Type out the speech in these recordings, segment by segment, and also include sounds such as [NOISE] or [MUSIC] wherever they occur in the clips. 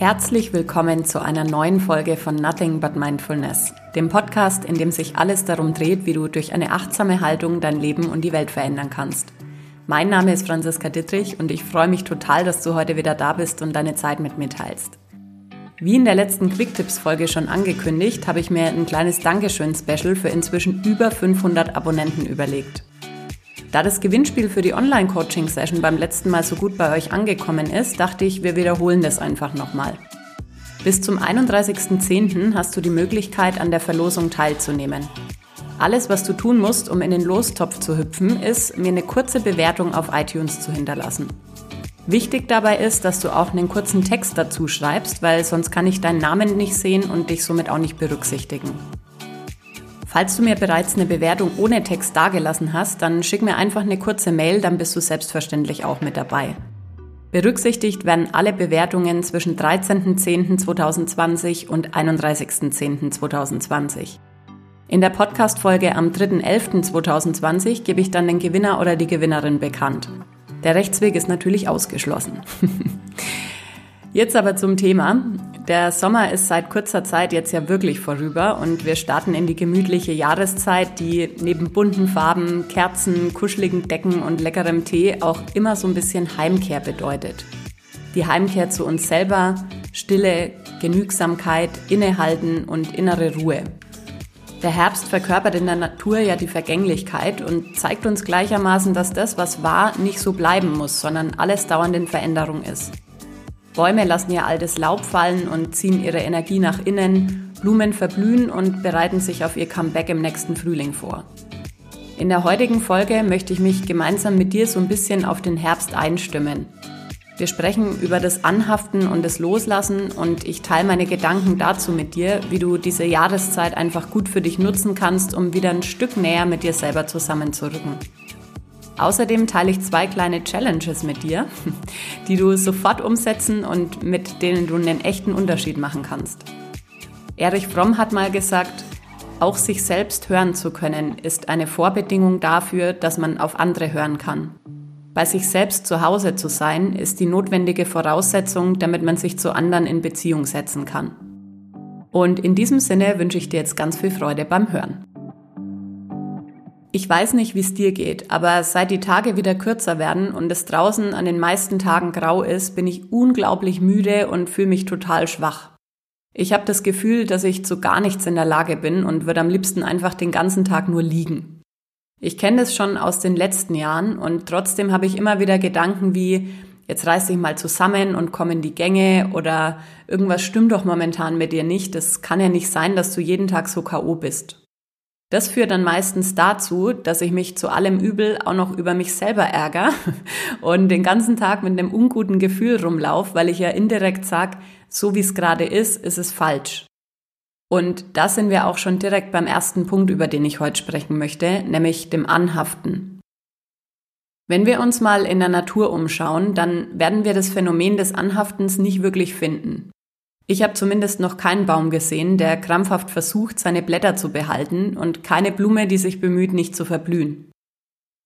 Herzlich willkommen zu einer neuen Folge von Nothing But Mindfulness, dem Podcast, in dem sich alles darum dreht, wie du durch eine achtsame Haltung dein Leben und die Welt verändern kannst. Mein Name ist Franziska Dittrich und ich freue mich total, dass du heute wieder da bist und deine Zeit mit mir teilst. Wie in der letzten Quick-Tipps-Folge schon angekündigt, habe ich mir ein kleines Dankeschön-Special für inzwischen über 500 Abonnenten überlegt. Da das Gewinnspiel für die Online-Coaching-Session beim letzten Mal so gut bei euch angekommen ist, dachte ich, wir wiederholen das einfach nochmal. Bis zum 31.10. hast du die Möglichkeit, an der Verlosung teilzunehmen. Alles, was du tun musst, um in den Lostopf zu hüpfen, ist, mir eine kurze Bewertung auf iTunes zu hinterlassen. Wichtig dabei ist, dass du auch einen kurzen Text dazu schreibst, weil sonst kann ich deinen Namen nicht sehen und dich somit auch nicht berücksichtigen. Falls du mir bereits eine Bewertung ohne Text dagelassen hast, dann schick mir einfach eine kurze Mail, dann bist du selbstverständlich auch mit dabei. Berücksichtigt werden alle Bewertungen zwischen 13.10.2020 und 31.10.2020. In der Podcast-Folge am 3.11.2020 gebe ich dann den Gewinner oder die Gewinnerin bekannt. Der Rechtsweg ist natürlich ausgeschlossen. [LAUGHS] Jetzt aber zum Thema. Der Sommer ist seit kurzer Zeit jetzt ja wirklich vorüber und wir starten in die gemütliche Jahreszeit, die neben bunten Farben, Kerzen, kuscheligen Decken und leckerem Tee auch immer so ein bisschen Heimkehr bedeutet. Die Heimkehr zu uns selber, Stille, Genügsamkeit, Innehalten und innere Ruhe. Der Herbst verkörpert in der Natur ja die Vergänglichkeit und zeigt uns gleichermaßen, dass das, was war, nicht so bleiben muss, sondern alles dauernd in Veränderung ist. Bäume lassen ihr altes Laub fallen und ziehen ihre Energie nach innen, Blumen verblühen und bereiten sich auf ihr Comeback im nächsten Frühling vor. In der heutigen Folge möchte ich mich gemeinsam mit dir so ein bisschen auf den Herbst einstimmen. Wir sprechen über das Anhaften und das Loslassen und ich teile meine Gedanken dazu mit dir, wie du diese Jahreszeit einfach gut für dich nutzen kannst, um wieder ein Stück näher mit dir selber zusammenzurücken. Außerdem teile ich zwei kleine Challenges mit dir, die du sofort umsetzen und mit denen du einen echten Unterschied machen kannst. Erich Fromm hat mal gesagt, auch sich selbst hören zu können, ist eine Vorbedingung dafür, dass man auf andere hören kann. Bei sich selbst zu Hause zu sein, ist die notwendige Voraussetzung, damit man sich zu anderen in Beziehung setzen kann. Und in diesem Sinne wünsche ich dir jetzt ganz viel Freude beim Hören. Ich weiß nicht, wie es dir geht, aber seit die Tage wieder kürzer werden und es draußen an den meisten Tagen grau ist, bin ich unglaublich müde und fühle mich total schwach. Ich habe das Gefühl, dass ich zu gar nichts in der Lage bin und würde am liebsten einfach den ganzen Tag nur liegen. Ich kenne das schon aus den letzten Jahren und trotzdem habe ich immer wieder Gedanken wie, jetzt reiß dich mal zusammen und komm in die Gänge oder irgendwas stimmt doch momentan mit dir nicht. Das kann ja nicht sein, dass du jeden Tag so KO bist. Das führt dann meistens dazu, dass ich mich zu allem Übel auch noch über mich selber ärgere [LAUGHS] und den ganzen Tag mit einem unguten Gefühl rumlaufe, weil ich ja indirekt sage, so wie es gerade ist, ist es falsch. Und da sind wir auch schon direkt beim ersten Punkt, über den ich heute sprechen möchte, nämlich dem Anhaften. Wenn wir uns mal in der Natur umschauen, dann werden wir das Phänomen des Anhaftens nicht wirklich finden. Ich habe zumindest noch keinen Baum gesehen, der krampfhaft versucht, seine Blätter zu behalten und keine Blume, die sich bemüht, nicht zu verblühen.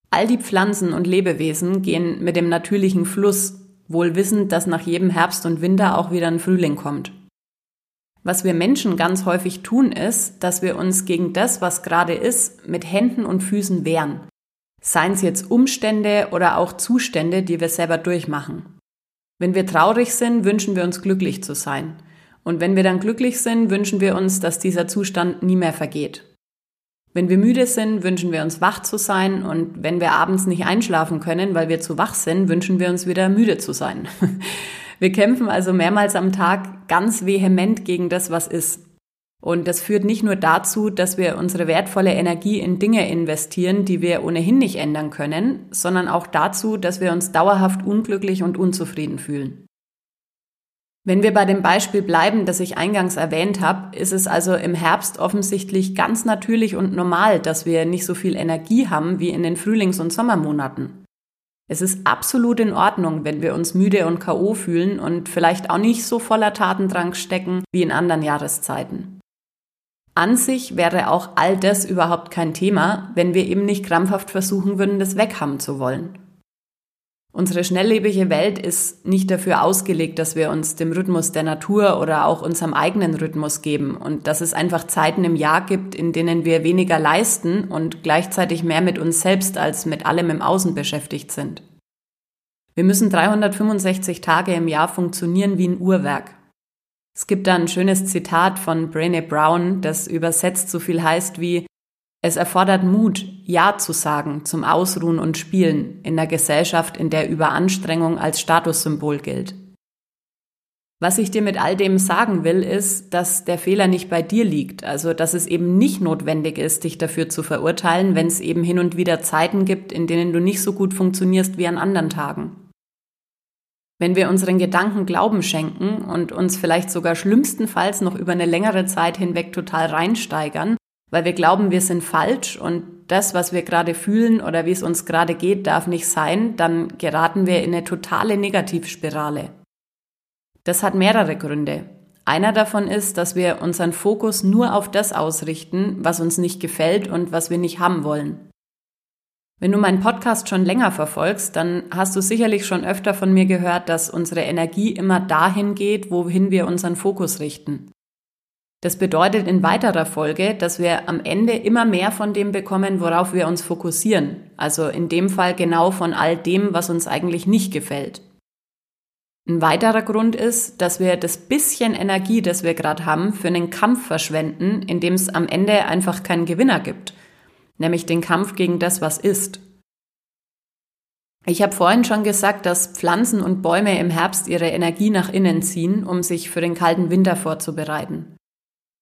All die Pflanzen und Lebewesen gehen mit dem natürlichen Fluss, wohl wissend, dass nach jedem Herbst und Winter auch wieder ein Frühling kommt. Was wir Menschen ganz häufig tun, ist, dass wir uns gegen das, was gerade ist, mit Händen und Füßen wehren. Seien es jetzt Umstände oder auch Zustände, die wir selber durchmachen. Wenn wir traurig sind, wünschen wir uns glücklich zu sein. Und wenn wir dann glücklich sind, wünschen wir uns, dass dieser Zustand nie mehr vergeht. Wenn wir müde sind, wünschen wir uns wach zu sein und wenn wir abends nicht einschlafen können, weil wir zu wach sind, wünschen wir uns wieder müde zu sein. [LAUGHS] Wir kämpfen also mehrmals am Tag ganz vehement gegen das, was ist. Und das führt nicht nur dazu, dass wir unsere wertvolle Energie in Dinge investieren, die wir ohnehin nicht ändern können, sondern auch dazu, dass wir uns dauerhaft unglücklich und unzufrieden fühlen. Wenn wir bei dem Beispiel bleiben, das ich eingangs erwähnt habe, ist es also im Herbst offensichtlich ganz natürlich und normal, dass wir nicht so viel Energie haben wie in den Frühlings- und Sommermonaten. Es ist absolut in Ordnung, wenn wir uns müde und KO fühlen und vielleicht auch nicht so voller Tatendrang stecken wie in anderen Jahreszeiten. An sich wäre auch all das überhaupt kein Thema, wenn wir eben nicht krampfhaft versuchen würden, das weghaben zu wollen. Unsere schnelllebige Welt ist nicht dafür ausgelegt, dass wir uns dem Rhythmus der Natur oder auch unserem eigenen Rhythmus geben und dass es einfach Zeiten im Jahr gibt, in denen wir weniger leisten und gleichzeitig mehr mit uns selbst als mit allem im Außen beschäftigt sind. Wir müssen 365 Tage im Jahr funktionieren wie ein Uhrwerk. Es gibt da ein schönes Zitat von Brené Brown, das übersetzt so viel heißt wie es erfordert Mut, Ja zu sagen zum Ausruhen und Spielen in einer Gesellschaft, in der Überanstrengung als Statussymbol gilt. Was ich dir mit all dem sagen will, ist, dass der Fehler nicht bei dir liegt, also dass es eben nicht notwendig ist, dich dafür zu verurteilen, wenn es eben hin und wieder Zeiten gibt, in denen du nicht so gut funktionierst wie an anderen Tagen. Wenn wir unseren Gedanken Glauben schenken und uns vielleicht sogar schlimmstenfalls noch über eine längere Zeit hinweg total reinsteigern, weil wir glauben, wir sind falsch und das, was wir gerade fühlen oder wie es uns gerade geht, darf nicht sein, dann geraten wir in eine totale Negativspirale. Das hat mehrere Gründe. Einer davon ist, dass wir unseren Fokus nur auf das ausrichten, was uns nicht gefällt und was wir nicht haben wollen. Wenn du meinen Podcast schon länger verfolgst, dann hast du sicherlich schon öfter von mir gehört, dass unsere Energie immer dahin geht, wohin wir unseren Fokus richten. Das bedeutet in weiterer Folge, dass wir am Ende immer mehr von dem bekommen, worauf wir uns fokussieren. Also in dem Fall genau von all dem, was uns eigentlich nicht gefällt. Ein weiterer Grund ist, dass wir das bisschen Energie, das wir gerade haben, für einen Kampf verschwenden, in dem es am Ende einfach keinen Gewinner gibt, nämlich den Kampf gegen das, was ist. Ich habe vorhin schon gesagt, dass Pflanzen und Bäume im Herbst ihre Energie nach innen ziehen, um sich für den kalten Winter vorzubereiten.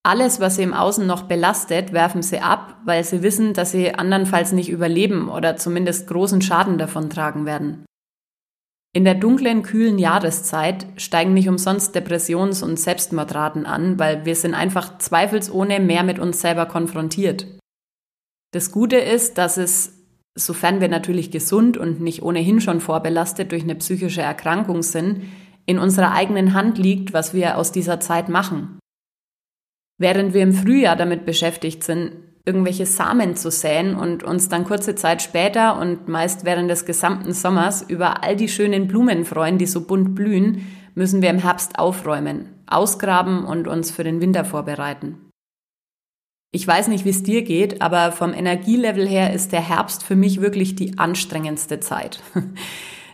Alles, was sie im Außen noch belastet, werfen sie ab, weil sie wissen, dass sie andernfalls nicht überleben oder zumindest großen Schaden davon tragen werden. In der dunklen, kühlen Jahreszeit steigen nicht umsonst Depressions- und Selbstmordraten an, weil wir sind einfach zweifelsohne mehr mit uns selber konfrontiert. Das Gute ist, dass es, sofern wir natürlich gesund und nicht ohnehin schon vorbelastet durch eine psychische Erkrankung sind, in unserer eigenen Hand liegt, was wir aus dieser Zeit machen. Während wir im Frühjahr damit beschäftigt sind, irgendwelche Samen zu säen und uns dann kurze Zeit später und meist während des gesamten Sommers über all die schönen Blumen freuen, die so bunt blühen, müssen wir im Herbst aufräumen, ausgraben und uns für den Winter vorbereiten. Ich weiß nicht, wie es dir geht, aber vom Energielevel her ist der Herbst für mich wirklich die anstrengendste Zeit. [LAUGHS]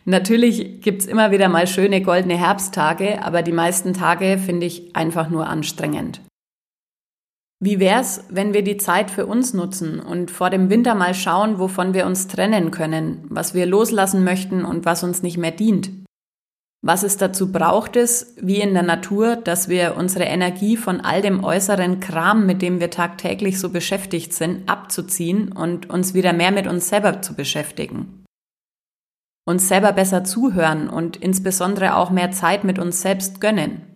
Natürlich gibt's immer wieder mal schöne goldene Herbsttage, aber die meisten Tage finde ich einfach nur anstrengend. Wie wär's, wenn wir die Zeit für uns nutzen und vor dem Winter mal schauen, wovon wir uns trennen können, was wir loslassen möchten und was uns nicht mehr dient? Was es dazu braucht, ist, wie in der Natur, dass wir unsere Energie von all dem äußeren Kram, mit dem wir tagtäglich so beschäftigt sind, abzuziehen und uns wieder mehr mit uns selber zu beschäftigen. Uns selber besser zuhören und insbesondere auch mehr Zeit mit uns selbst gönnen.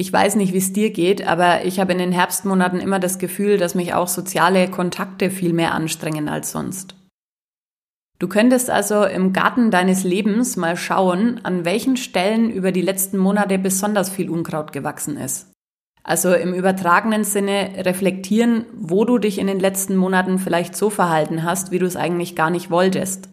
Ich weiß nicht, wie es dir geht, aber ich habe in den Herbstmonaten immer das Gefühl, dass mich auch soziale Kontakte viel mehr anstrengen als sonst. Du könntest also im Garten deines Lebens mal schauen, an welchen Stellen über die letzten Monate besonders viel Unkraut gewachsen ist. Also im übertragenen Sinne reflektieren, wo du dich in den letzten Monaten vielleicht so verhalten hast, wie du es eigentlich gar nicht wolltest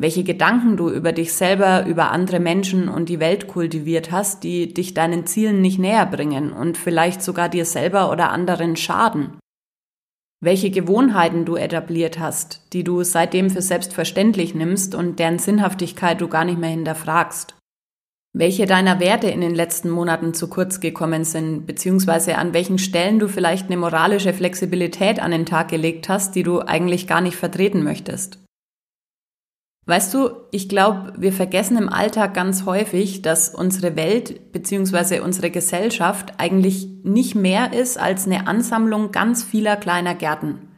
welche Gedanken du über dich selber, über andere Menschen und die Welt kultiviert hast, die dich deinen Zielen nicht näher bringen und vielleicht sogar dir selber oder anderen schaden. Welche Gewohnheiten du etabliert hast, die du seitdem für selbstverständlich nimmst und deren Sinnhaftigkeit du gar nicht mehr hinterfragst. Welche deiner Werte in den letzten Monaten zu kurz gekommen sind, beziehungsweise an welchen Stellen du vielleicht eine moralische Flexibilität an den Tag gelegt hast, die du eigentlich gar nicht vertreten möchtest. Weißt du, ich glaube, wir vergessen im Alltag ganz häufig, dass unsere Welt bzw. unsere Gesellschaft eigentlich nicht mehr ist als eine Ansammlung ganz vieler kleiner Gärten.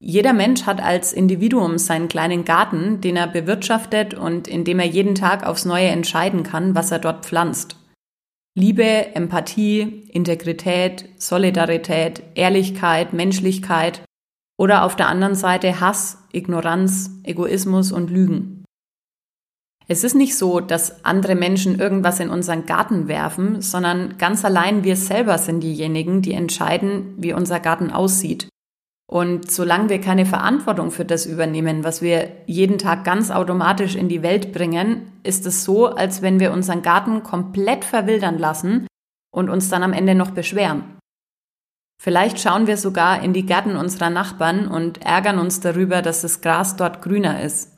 Jeder Mensch hat als Individuum seinen kleinen Garten, den er bewirtschaftet und in dem er jeden Tag aufs Neue entscheiden kann, was er dort pflanzt. Liebe, Empathie, Integrität, Solidarität, Ehrlichkeit, Menschlichkeit oder auf der anderen Seite Hass, Ignoranz, Egoismus und Lügen. Es ist nicht so, dass andere Menschen irgendwas in unseren Garten werfen, sondern ganz allein wir selber sind diejenigen, die entscheiden, wie unser Garten aussieht. Und solange wir keine Verantwortung für das übernehmen, was wir jeden Tag ganz automatisch in die Welt bringen, ist es so, als wenn wir unseren Garten komplett verwildern lassen und uns dann am Ende noch beschweren. Vielleicht schauen wir sogar in die Gärten unserer Nachbarn und ärgern uns darüber, dass das Gras dort grüner ist.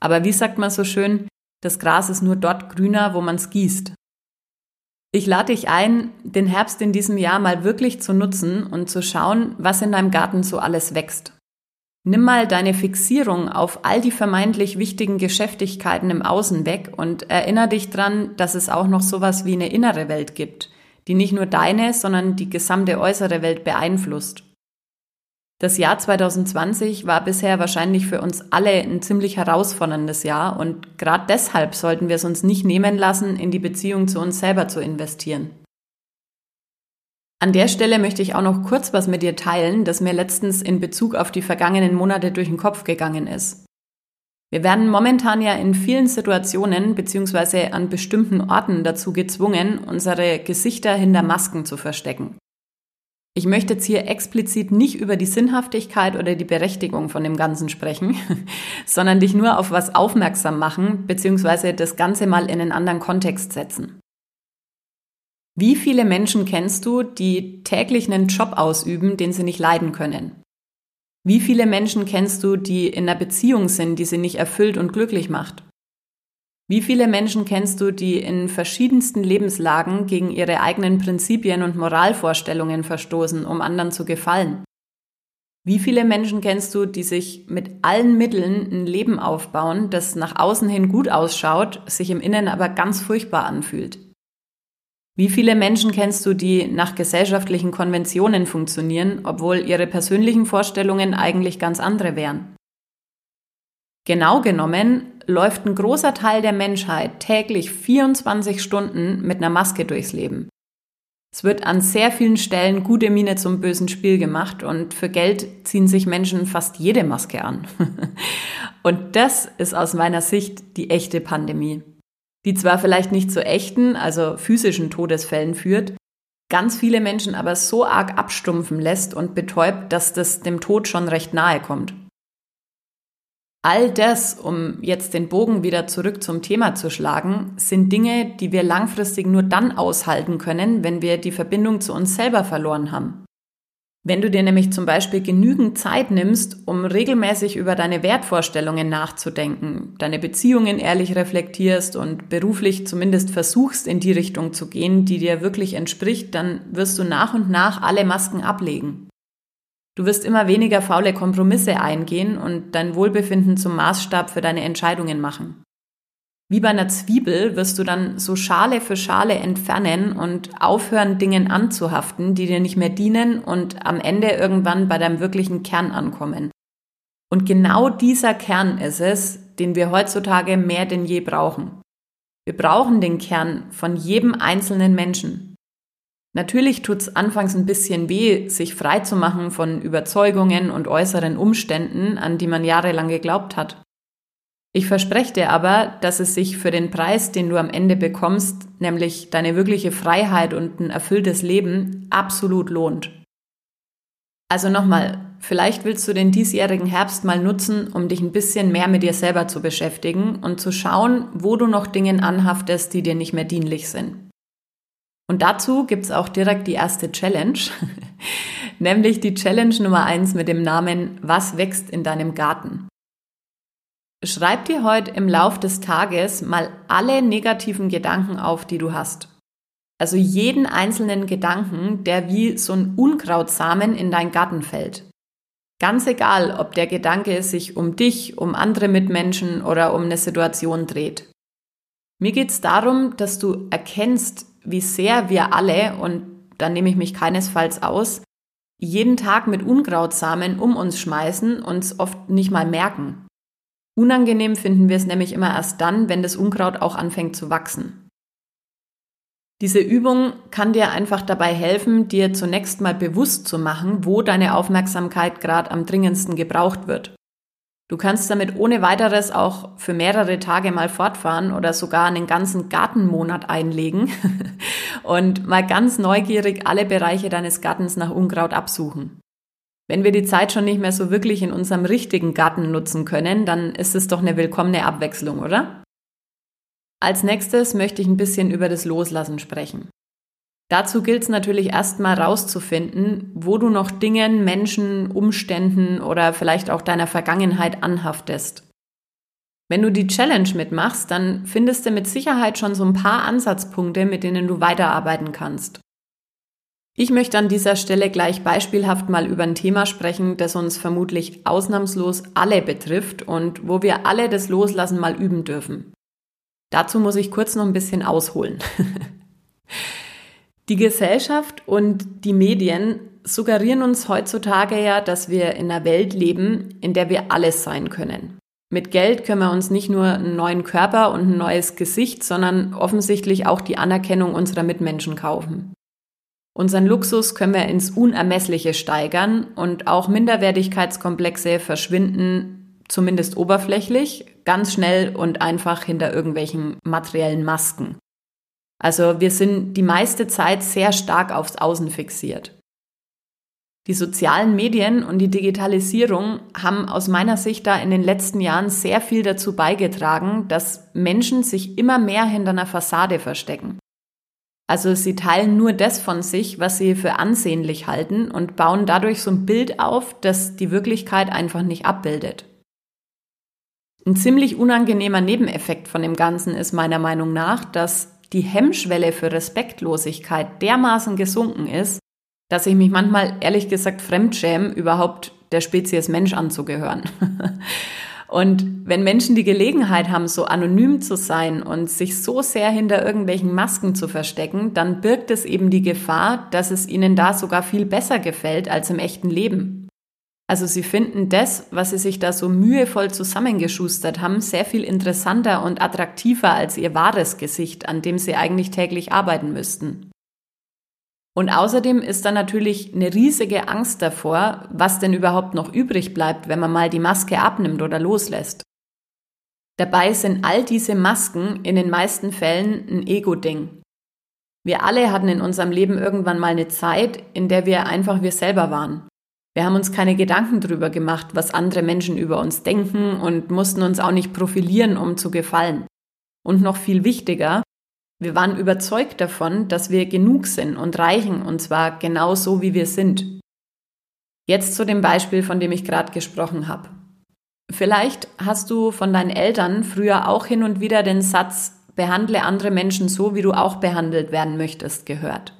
Aber wie sagt man so schön, das Gras ist nur dort grüner, wo man es gießt. Ich lade dich ein, den Herbst in diesem Jahr mal wirklich zu nutzen und zu schauen, was in deinem Garten so alles wächst. Nimm mal deine Fixierung auf all die vermeintlich wichtigen Geschäftigkeiten im Außen weg und erinnere dich dran, dass es auch noch sowas wie eine innere Welt gibt, die nicht nur deine, sondern die gesamte äußere Welt beeinflusst. Das Jahr 2020 war bisher wahrscheinlich für uns alle ein ziemlich herausforderndes Jahr und gerade deshalb sollten wir es uns nicht nehmen lassen, in die Beziehung zu uns selber zu investieren. An der Stelle möchte ich auch noch kurz was mit dir teilen, das mir letztens in Bezug auf die vergangenen Monate durch den Kopf gegangen ist. Wir werden momentan ja in vielen Situationen bzw. an bestimmten Orten dazu gezwungen, unsere Gesichter hinter Masken zu verstecken. Ich möchte jetzt hier explizit nicht über die Sinnhaftigkeit oder die Berechtigung von dem Ganzen sprechen, [LAUGHS] sondern dich nur auf was aufmerksam machen bzw. das Ganze mal in einen anderen Kontext setzen. Wie viele Menschen kennst du, die täglich einen Job ausüben, den sie nicht leiden können? Wie viele Menschen kennst du, die in einer Beziehung sind, die sie nicht erfüllt und glücklich macht? Wie viele Menschen kennst du, die in verschiedensten Lebenslagen gegen ihre eigenen Prinzipien und Moralvorstellungen verstoßen, um anderen zu gefallen? Wie viele Menschen kennst du, die sich mit allen Mitteln ein Leben aufbauen, das nach außen hin gut ausschaut, sich im Innen aber ganz furchtbar anfühlt? Wie viele Menschen kennst du, die nach gesellschaftlichen Konventionen funktionieren, obwohl ihre persönlichen Vorstellungen eigentlich ganz andere wären? Genau genommen läuft ein großer Teil der Menschheit täglich 24 Stunden mit einer Maske durchs Leben. Es wird an sehr vielen Stellen gute Miene zum bösen Spiel gemacht und für Geld ziehen sich Menschen fast jede Maske an. [LAUGHS] und das ist aus meiner Sicht die echte Pandemie, die zwar vielleicht nicht zu echten, also physischen Todesfällen führt, ganz viele Menschen aber so arg abstumpfen lässt und betäubt, dass das dem Tod schon recht nahe kommt. All das, um jetzt den Bogen wieder zurück zum Thema zu schlagen, sind Dinge, die wir langfristig nur dann aushalten können, wenn wir die Verbindung zu uns selber verloren haben. Wenn du dir nämlich zum Beispiel genügend Zeit nimmst, um regelmäßig über deine Wertvorstellungen nachzudenken, deine Beziehungen ehrlich reflektierst und beruflich zumindest versuchst, in die Richtung zu gehen, die dir wirklich entspricht, dann wirst du nach und nach alle Masken ablegen. Du wirst immer weniger faule Kompromisse eingehen und dein Wohlbefinden zum Maßstab für deine Entscheidungen machen. Wie bei einer Zwiebel wirst du dann so Schale für Schale entfernen und aufhören, Dingen anzuhaften, die dir nicht mehr dienen und am Ende irgendwann bei deinem wirklichen Kern ankommen. Und genau dieser Kern ist es, den wir heutzutage mehr denn je brauchen. Wir brauchen den Kern von jedem einzelnen Menschen. Natürlich tut's anfangs ein bisschen weh, sich frei zu machen von Überzeugungen und äußeren Umständen, an die man jahrelang geglaubt hat. Ich verspreche dir aber, dass es sich für den Preis, den du am Ende bekommst, nämlich deine wirkliche Freiheit und ein erfülltes Leben, absolut lohnt. Also nochmal, vielleicht willst du den diesjährigen Herbst mal nutzen, um dich ein bisschen mehr mit dir selber zu beschäftigen und zu schauen, wo du noch Dingen anhaftest, die dir nicht mehr dienlich sind. Und dazu gibt's auch direkt die erste Challenge, [LAUGHS] nämlich die Challenge Nummer eins mit dem Namen Was wächst in deinem Garten? Schreib dir heute im Lauf des Tages mal alle negativen Gedanken auf, die du hast. Also jeden einzelnen Gedanken, der wie so ein Unkrautsamen in dein Garten fällt. Ganz egal, ob der Gedanke sich um dich, um andere Mitmenschen oder um eine Situation dreht. Mir geht's darum, dass du erkennst, wie sehr wir alle, und da nehme ich mich keinesfalls aus, jeden Tag mit Unkrautsamen um uns schmeißen, uns oft nicht mal merken. Unangenehm finden wir es nämlich immer erst dann, wenn das Unkraut auch anfängt zu wachsen. Diese Übung kann dir einfach dabei helfen, dir zunächst mal bewusst zu machen, wo deine Aufmerksamkeit gerade am dringendsten gebraucht wird. Du kannst damit ohne weiteres auch für mehrere Tage mal fortfahren oder sogar einen ganzen Gartenmonat einlegen [LAUGHS] und mal ganz neugierig alle Bereiche deines Gartens nach Unkraut absuchen. Wenn wir die Zeit schon nicht mehr so wirklich in unserem richtigen Garten nutzen können, dann ist es doch eine willkommene Abwechslung, oder? Als nächstes möchte ich ein bisschen über das Loslassen sprechen. Dazu gilt es natürlich erstmal rauszufinden, wo du noch Dingen, Menschen, Umständen oder vielleicht auch deiner Vergangenheit anhaftest. Wenn du die Challenge mitmachst, dann findest du mit Sicherheit schon so ein paar Ansatzpunkte, mit denen du weiterarbeiten kannst. Ich möchte an dieser Stelle gleich beispielhaft mal über ein Thema sprechen, das uns vermutlich ausnahmslos alle betrifft und wo wir alle das Loslassen mal üben dürfen. Dazu muss ich kurz noch ein bisschen ausholen. [LAUGHS] die Gesellschaft und die Medien suggerieren uns heutzutage ja, dass wir in einer Welt leben, in der wir alles sein können. Mit Geld können wir uns nicht nur einen neuen Körper und ein neues Gesicht, sondern offensichtlich auch die Anerkennung unserer Mitmenschen kaufen. Unseren Luxus können wir ins Unermessliche steigern und auch Minderwertigkeitskomplexe verschwinden, zumindest oberflächlich, ganz schnell und einfach hinter irgendwelchen materiellen Masken. Also wir sind die meiste Zeit sehr stark aufs Außen fixiert. Die sozialen Medien und die Digitalisierung haben aus meiner Sicht da in den letzten Jahren sehr viel dazu beigetragen, dass Menschen sich immer mehr hinter einer Fassade verstecken. Also sie teilen nur das von sich, was sie für ansehnlich halten und bauen dadurch so ein Bild auf, das die Wirklichkeit einfach nicht abbildet. Ein ziemlich unangenehmer Nebeneffekt von dem Ganzen ist meiner Meinung nach, dass die Hemmschwelle für Respektlosigkeit dermaßen gesunken ist, dass ich mich manchmal ehrlich gesagt fremdschäme, überhaupt der Spezies Mensch anzugehören. [LAUGHS] Und wenn Menschen die Gelegenheit haben, so anonym zu sein und sich so sehr hinter irgendwelchen Masken zu verstecken, dann birgt es eben die Gefahr, dass es ihnen da sogar viel besser gefällt als im echten Leben. Also sie finden das, was sie sich da so mühevoll zusammengeschustert haben, sehr viel interessanter und attraktiver als ihr wahres Gesicht, an dem sie eigentlich täglich arbeiten müssten. Und außerdem ist da natürlich eine riesige Angst davor, was denn überhaupt noch übrig bleibt, wenn man mal die Maske abnimmt oder loslässt. Dabei sind all diese Masken in den meisten Fällen ein Ego-Ding. Wir alle hatten in unserem Leben irgendwann mal eine Zeit, in der wir einfach wir selber waren. Wir haben uns keine Gedanken darüber gemacht, was andere Menschen über uns denken und mussten uns auch nicht profilieren, um zu gefallen. Und noch viel wichtiger, wir waren überzeugt davon, dass wir genug sind und reichen, und zwar genau so, wie wir sind. Jetzt zu dem Beispiel, von dem ich gerade gesprochen habe. Vielleicht hast du von deinen Eltern früher auch hin und wieder den Satz, behandle andere Menschen so, wie du auch behandelt werden möchtest, gehört.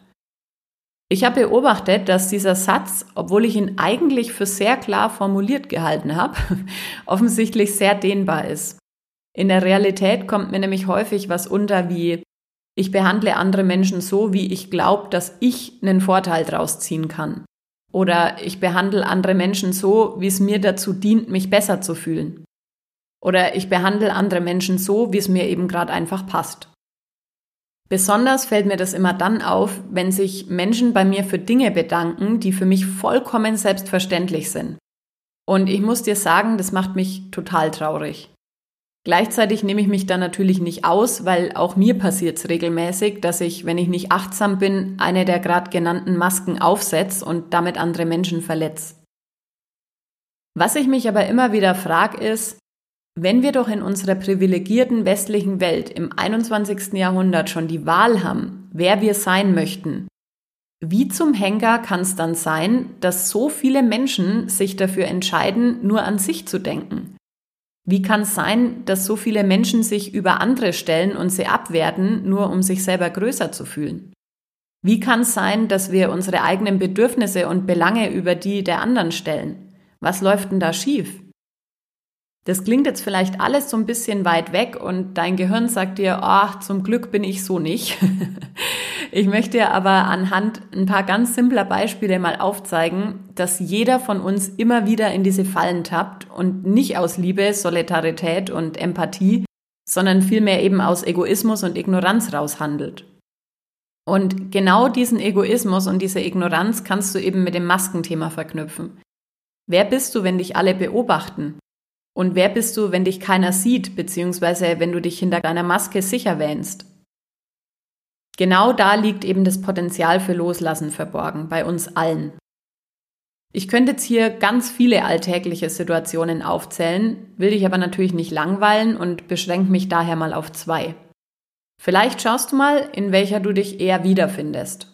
Ich habe beobachtet, dass dieser Satz, obwohl ich ihn eigentlich für sehr klar formuliert gehalten habe, [LAUGHS] offensichtlich sehr dehnbar ist. In der Realität kommt mir nämlich häufig was unter wie ich behandle andere Menschen so, wie ich glaube, dass ich einen Vorteil draus ziehen kann. Oder ich behandle andere Menschen so, wie es mir dazu dient, mich besser zu fühlen. Oder ich behandle andere Menschen so, wie es mir eben gerade einfach passt. Besonders fällt mir das immer dann auf, wenn sich Menschen bei mir für Dinge bedanken, die für mich vollkommen selbstverständlich sind. Und ich muss dir sagen, das macht mich total traurig. Gleichzeitig nehme ich mich da natürlich nicht aus, weil auch mir passiert es regelmäßig, dass ich, wenn ich nicht achtsam bin, eine der gerade genannten Masken aufsetze und damit andere Menschen verletze. Was ich mich aber immer wieder frage, ist, wenn wir doch in unserer privilegierten westlichen Welt im 21. Jahrhundert schon die Wahl haben, wer wir sein möchten, wie zum Henker kann es dann sein, dass so viele Menschen sich dafür entscheiden, nur an sich zu denken? Wie kann es sein, dass so viele Menschen sich über andere stellen und sie abwerten, nur um sich selber größer zu fühlen? Wie kann es sein, dass wir unsere eigenen Bedürfnisse und Belange über die der anderen stellen? Was läuft denn da schief? Das klingt jetzt vielleicht alles so ein bisschen weit weg und dein Gehirn sagt dir, ach, zum Glück bin ich so nicht. [LAUGHS] Ich möchte aber anhand ein paar ganz simpler Beispiele mal aufzeigen, dass jeder von uns immer wieder in diese Fallen tappt und nicht aus Liebe, Solidarität und Empathie, sondern vielmehr eben aus Egoismus und Ignoranz raushandelt. Und genau diesen Egoismus und diese Ignoranz kannst du eben mit dem Maskenthema verknüpfen. Wer bist du, wenn dich alle beobachten? Und wer bist du, wenn dich keiner sieht, beziehungsweise wenn du dich hinter deiner Maske sicher wähnst? Genau da liegt eben das Potenzial für Loslassen verborgen, bei uns allen. Ich könnte jetzt hier ganz viele alltägliche Situationen aufzählen, will dich aber natürlich nicht langweilen und beschränke mich daher mal auf zwei. Vielleicht schaust du mal, in welcher du dich eher wiederfindest.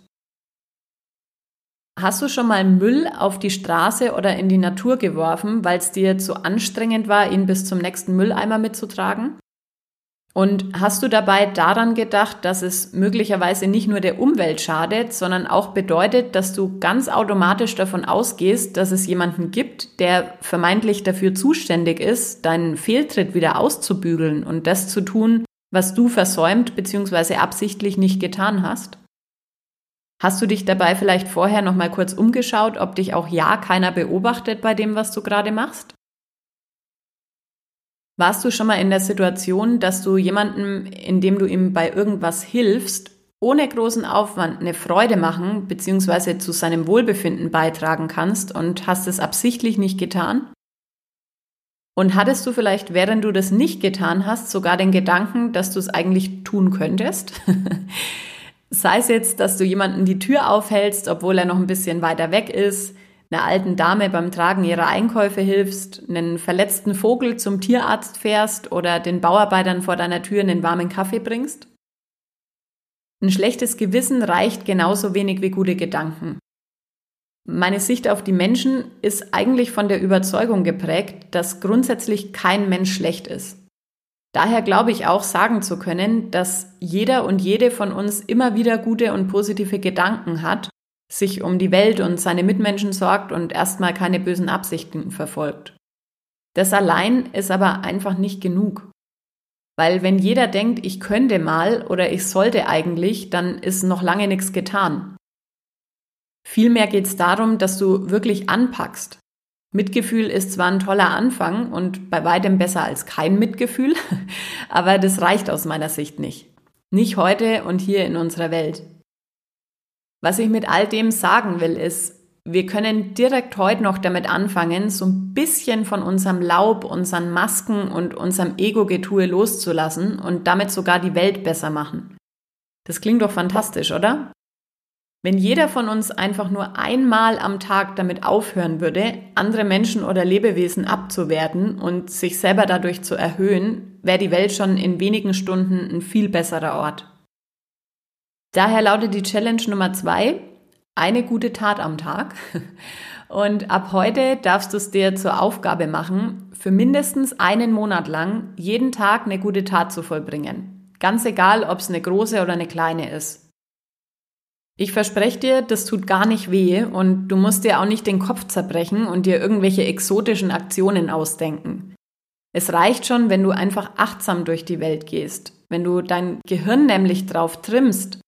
Hast du schon mal Müll auf die Straße oder in die Natur geworfen, weil es dir zu anstrengend war, ihn bis zum nächsten Mülleimer mitzutragen? Und hast du dabei daran gedacht, dass es möglicherweise nicht nur der Umwelt schadet, sondern auch bedeutet, dass du ganz automatisch davon ausgehst, dass es jemanden gibt, der vermeintlich dafür zuständig ist, deinen Fehltritt wieder auszubügeln und das zu tun, was du versäumt bzw. absichtlich nicht getan hast? Hast du dich dabei vielleicht vorher noch mal kurz umgeschaut, ob dich auch ja keiner beobachtet bei dem, was du gerade machst? Warst du schon mal in der Situation, dass du jemandem, indem du ihm bei irgendwas hilfst, ohne großen Aufwand eine Freude machen bzw. zu seinem Wohlbefinden beitragen kannst und hast es absichtlich nicht getan? Und hattest du vielleicht, während du das nicht getan hast, sogar den Gedanken, dass du es eigentlich tun könntest? [LAUGHS] Sei es jetzt, dass du jemanden die Tür aufhältst, obwohl er noch ein bisschen weiter weg ist, einer alten Dame beim Tragen ihrer Einkäufe hilfst, einen verletzten Vogel zum Tierarzt fährst oder den Bauarbeitern vor deiner Tür einen warmen Kaffee bringst? Ein schlechtes Gewissen reicht genauso wenig wie gute Gedanken. Meine Sicht auf die Menschen ist eigentlich von der Überzeugung geprägt, dass grundsätzlich kein Mensch schlecht ist. Daher glaube ich auch sagen zu können, dass jeder und jede von uns immer wieder gute und positive Gedanken hat sich um die Welt und seine Mitmenschen sorgt und erstmal keine bösen Absichten verfolgt. Das allein ist aber einfach nicht genug. Weil wenn jeder denkt, ich könnte mal oder ich sollte eigentlich, dann ist noch lange nichts getan. Vielmehr geht es darum, dass du wirklich anpackst. Mitgefühl ist zwar ein toller Anfang und bei weitem besser als kein Mitgefühl, [LAUGHS] aber das reicht aus meiner Sicht nicht. Nicht heute und hier in unserer Welt. Was ich mit all dem sagen will, ist, wir können direkt heute noch damit anfangen, so ein bisschen von unserem Laub, unseren Masken und unserem Ego-Getue loszulassen und damit sogar die Welt besser machen. Das klingt doch fantastisch, oder? Wenn jeder von uns einfach nur einmal am Tag damit aufhören würde, andere Menschen oder Lebewesen abzuwerten und sich selber dadurch zu erhöhen, wäre die Welt schon in wenigen Stunden ein viel besserer Ort. Daher lautet die Challenge Nummer zwei, eine gute Tat am Tag. [LAUGHS] Und ab heute darfst du es dir zur Aufgabe machen, für mindestens einen Monat lang jeden Tag eine gute Tat zu vollbringen. Ganz egal, ob es eine große oder eine kleine ist. Ich verspreche dir, das tut gar nicht weh und du musst dir auch nicht den Kopf zerbrechen und dir irgendwelche exotischen Aktionen ausdenken. Es reicht schon, wenn du einfach achtsam durch die Welt gehst, wenn du dein Gehirn nämlich drauf trimmst,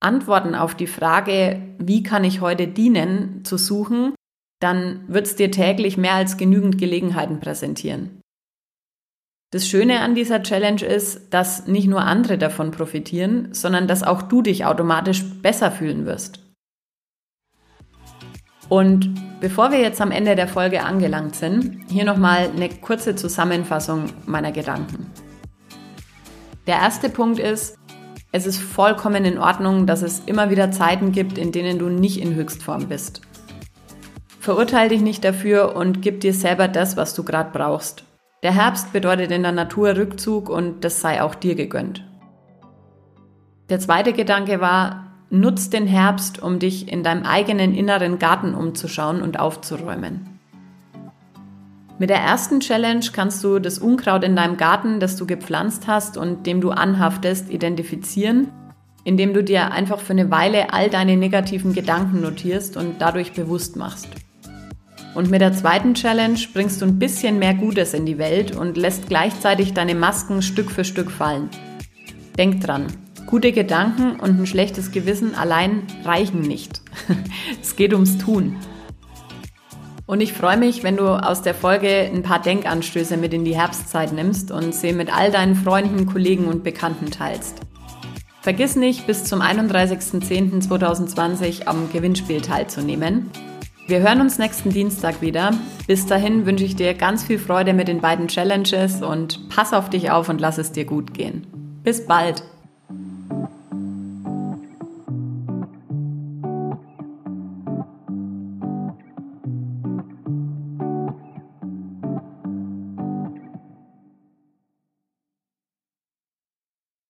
Antworten auf die Frage, wie kann ich heute dienen, zu suchen, dann wird es dir täglich mehr als genügend Gelegenheiten präsentieren. Das Schöne an dieser Challenge ist, dass nicht nur andere davon profitieren, sondern dass auch du dich automatisch besser fühlen wirst. Und bevor wir jetzt am Ende der Folge angelangt sind, hier nochmal eine kurze Zusammenfassung meiner Gedanken. Der erste Punkt ist, es ist vollkommen in Ordnung, dass es immer wieder Zeiten gibt, in denen du nicht in Höchstform bist. Verurteil dich nicht dafür und gib dir selber das, was du gerade brauchst. Der Herbst bedeutet in der Natur Rückzug und das sei auch dir gegönnt. Der zweite Gedanke war, nutz den Herbst, um dich in deinem eigenen inneren Garten umzuschauen und aufzuräumen. Mit der ersten Challenge kannst du das Unkraut in deinem Garten, das du gepflanzt hast und dem du anhaftest, identifizieren, indem du dir einfach für eine Weile all deine negativen Gedanken notierst und dadurch bewusst machst. Und mit der zweiten Challenge bringst du ein bisschen mehr Gutes in die Welt und lässt gleichzeitig deine Masken Stück für Stück fallen. Denk dran, gute Gedanken und ein schlechtes Gewissen allein reichen nicht. [LAUGHS] es geht ums Tun. Und ich freue mich, wenn du aus der Folge ein paar Denkanstöße mit in die Herbstzeit nimmst und sie mit all deinen Freunden, Kollegen und Bekannten teilst. Vergiss nicht, bis zum 31.10.2020 am Gewinnspiel teilzunehmen. Wir hören uns nächsten Dienstag wieder. Bis dahin wünsche ich dir ganz viel Freude mit den beiden Challenges und pass auf dich auf und lass es dir gut gehen. Bis bald!